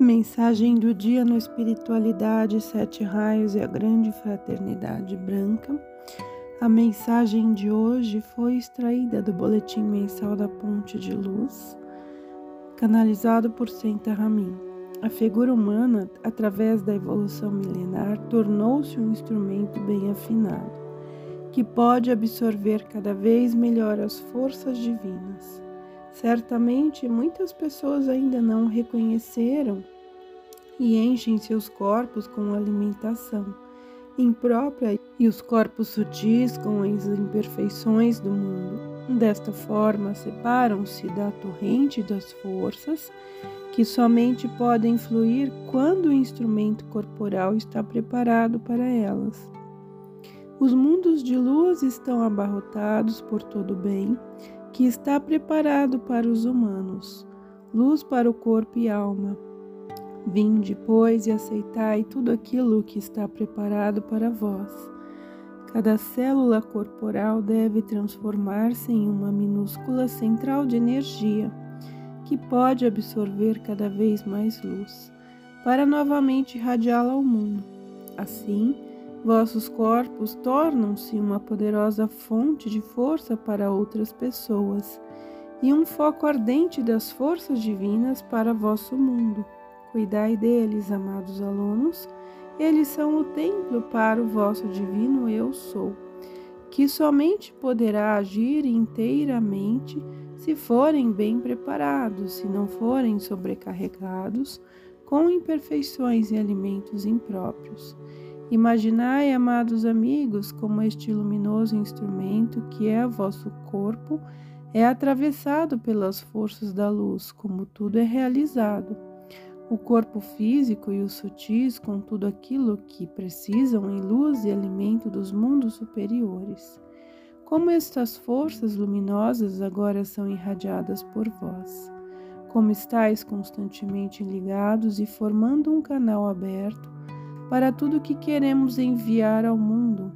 Mensagem do dia no Espiritualidade, Sete Raios e a Grande Fraternidade Branca. A mensagem de hoje foi extraída do Boletim Mensal da Ponte de Luz, canalizado por Senta Ramin. A figura humana, através da evolução milenar, tornou-se um instrumento bem afinado, que pode absorver cada vez melhor as forças divinas. Certamente muitas pessoas ainda não reconheceram e enchem seus corpos com alimentação imprópria e os corpos sutis com as imperfeições do mundo. Desta forma, separam-se da torrente das forças que somente podem fluir quando o instrumento corporal está preparado para elas. Os mundos de luz estão abarrotados por todo o bem que está preparado para os humanos, luz para o corpo e alma Vinde, pois, e aceitai tudo aquilo que está preparado para vós. Cada célula corporal deve transformar-se em uma minúscula central de energia que pode absorver cada vez mais luz, para novamente irradiá-la ao mundo. Assim, vossos corpos tornam-se uma poderosa fonte de força para outras pessoas e um foco ardente das forças divinas para vosso mundo. Cuidai deles, amados alunos, eles são o templo para o vosso divino Eu Sou, que somente poderá agir inteiramente se forem bem preparados, se não forem sobrecarregados com imperfeições e alimentos impróprios. Imaginai, amados amigos, como este luminoso instrumento que é vosso corpo é atravessado pelas forças da luz, como tudo é realizado o corpo físico e os sutis com tudo aquilo que precisam em luz e alimento dos mundos superiores. Como estas forças luminosas agora são irradiadas por vós. Como estáis constantemente ligados e formando um canal aberto para tudo que queremos enviar ao mundo.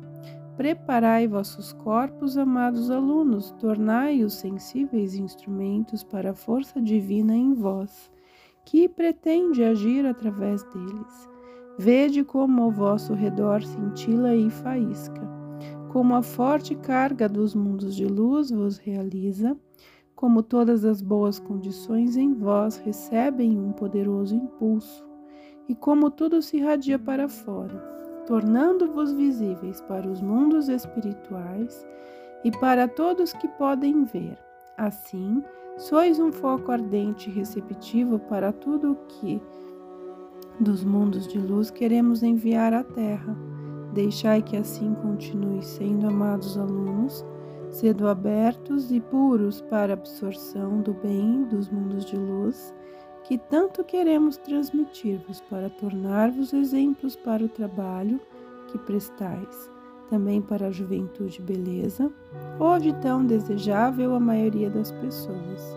Preparai vossos corpos, amados alunos, tornai-os sensíveis instrumentos para a força divina em vós que pretende agir através deles. Vede como ao vosso redor cintila e faísca, como a forte carga dos mundos de luz vos realiza, como todas as boas condições em vós recebem um poderoso impulso, e como tudo se irradia para fora, tornando-vos visíveis para os mundos espirituais e para todos que podem ver. Assim, Sois um foco ardente e receptivo para tudo o que dos mundos de luz queremos enviar à Terra. Deixai que assim continue sendo amados alunos, sendo abertos e puros para a absorção do bem dos mundos de luz que tanto queremos transmitir-vos para tornar-vos exemplos para o trabalho que prestais também para a juventude beleza, hoje tão desejável à maioria das pessoas.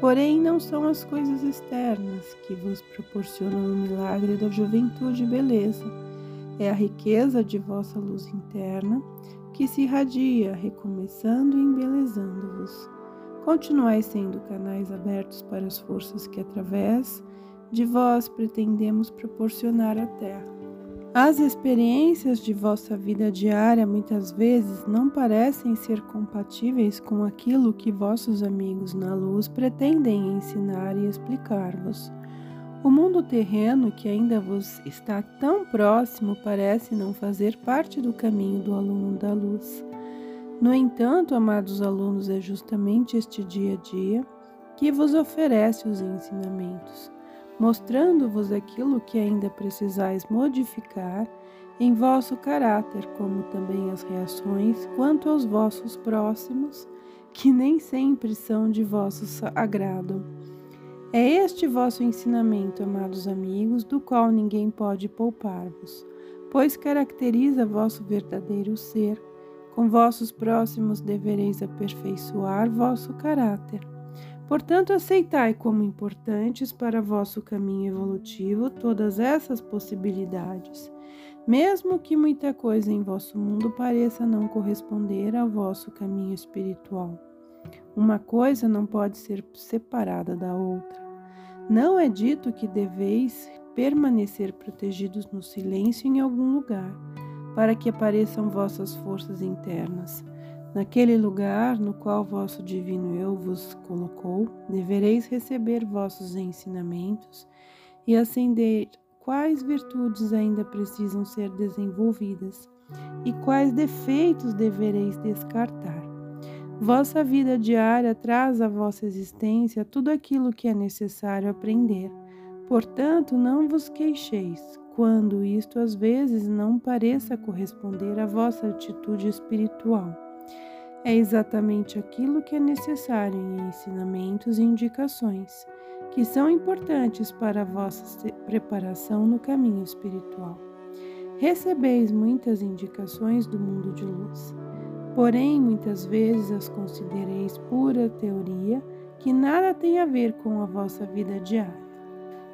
Porém, não são as coisas externas que vos proporcionam o milagre da juventude beleza, é a riqueza de vossa luz interna que se irradia, recomeçando e embelezando-vos. Continuai sendo canais abertos para as forças que, através de vós, pretendemos proporcionar à Terra. As experiências de vossa vida diária muitas vezes não parecem ser compatíveis com aquilo que vossos amigos na luz pretendem ensinar e explicar-vos. O mundo terreno que ainda vos está tão próximo parece não fazer parte do caminho do aluno da luz. No entanto, amados alunos, é justamente este dia a dia que vos oferece os ensinamentos mostrando-vos aquilo que ainda precisais modificar em vosso caráter, como também as reações quanto aos vossos próximos, que nem sempre são de vosso agrado. É este vosso ensinamento, amados amigos, do qual ninguém pode poupar-vos, pois caracteriza vosso verdadeiro ser. Com vossos próximos devereis aperfeiçoar vosso caráter. Portanto, aceitai como importantes para vosso caminho evolutivo todas essas possibilidades, mesmo que muita coisa em vosso mundo pareça não corresponder ao vosso caminho espiritual. Uma coisa não pode ser separada da outra. Não é dito que deveis permanecer protegidos no silêncio em algum lugar, para que apareçam vossas forças internas. Naquele lugar no qual vosso divino eu vos colocou, devereis receber vossos ensinamentos e acender quais virtudes ainda precisam ser desenvolvidas e quais defeitos devereis descartar. Vossa vida diária traz à vossa existência tudo aquilo que é necessário aprender. Portanto, não vos queixeis, quando isto às vezes não pareça corresponder à vossa atitude espiritual. É exatamente aquilo que é necessário em ensinamentos e indicações, que são importantes para a vossa preparação no caminho espiritual. Recebeis muitas indicações do mundo de luz, porém muitas vezes as considereis pura teoria que nada tem a ver com a vossa vida diária.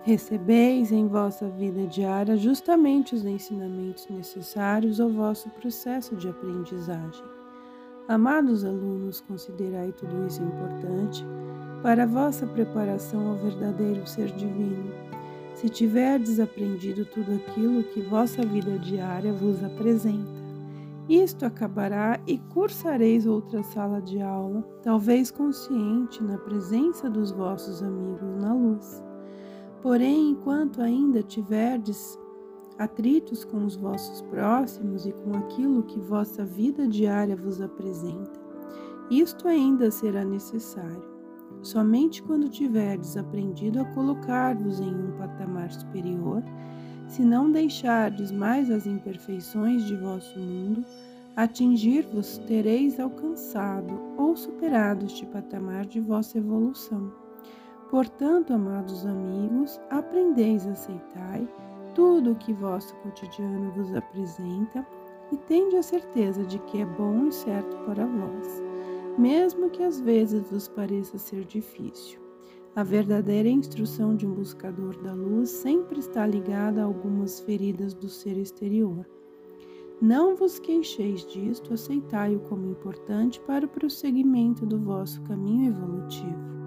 Recebeis em vossa vida diária justamente os ensinamentos necessários ao vosso processo de aprendizagem. Amados alunos, considerai tudo isso importante para a vossa preparação ao verdadeiro ser divino se tiverdes aprendido tudo aquilo que vossa vida diária vos apresenta. Isto acabará e cursareis outra sala de aula, talvez consciente na presença dos vossos amigos na luz. Porém, enquanto ainda tiverdes atritos com os vossos próximos e com aquilo que vossa vida diária vos apresenta, isto ainda será necessário. Somente quando tiverdes aprendido a colocar-vos em um patamar superior, se não deixardes mais as imperfeições de vosso mundo, atingir-vos tereis alcançado ou superado este patamar de vossa evolução. Portanto, amados amigos, aprendeis a aceitar tudo o que vosso cotidiano vos apresenta e tende a certeza de que é bom e certo para vós mesmo que às vezes vos pareça ser difícil. A verdadeira instrução de um buscador da luz sempre está ligada a algumas feridas do ser exterior. Não vos queixeis disto, aceitai-o como importante para o prosseguimento do vosso caminho evolutivo.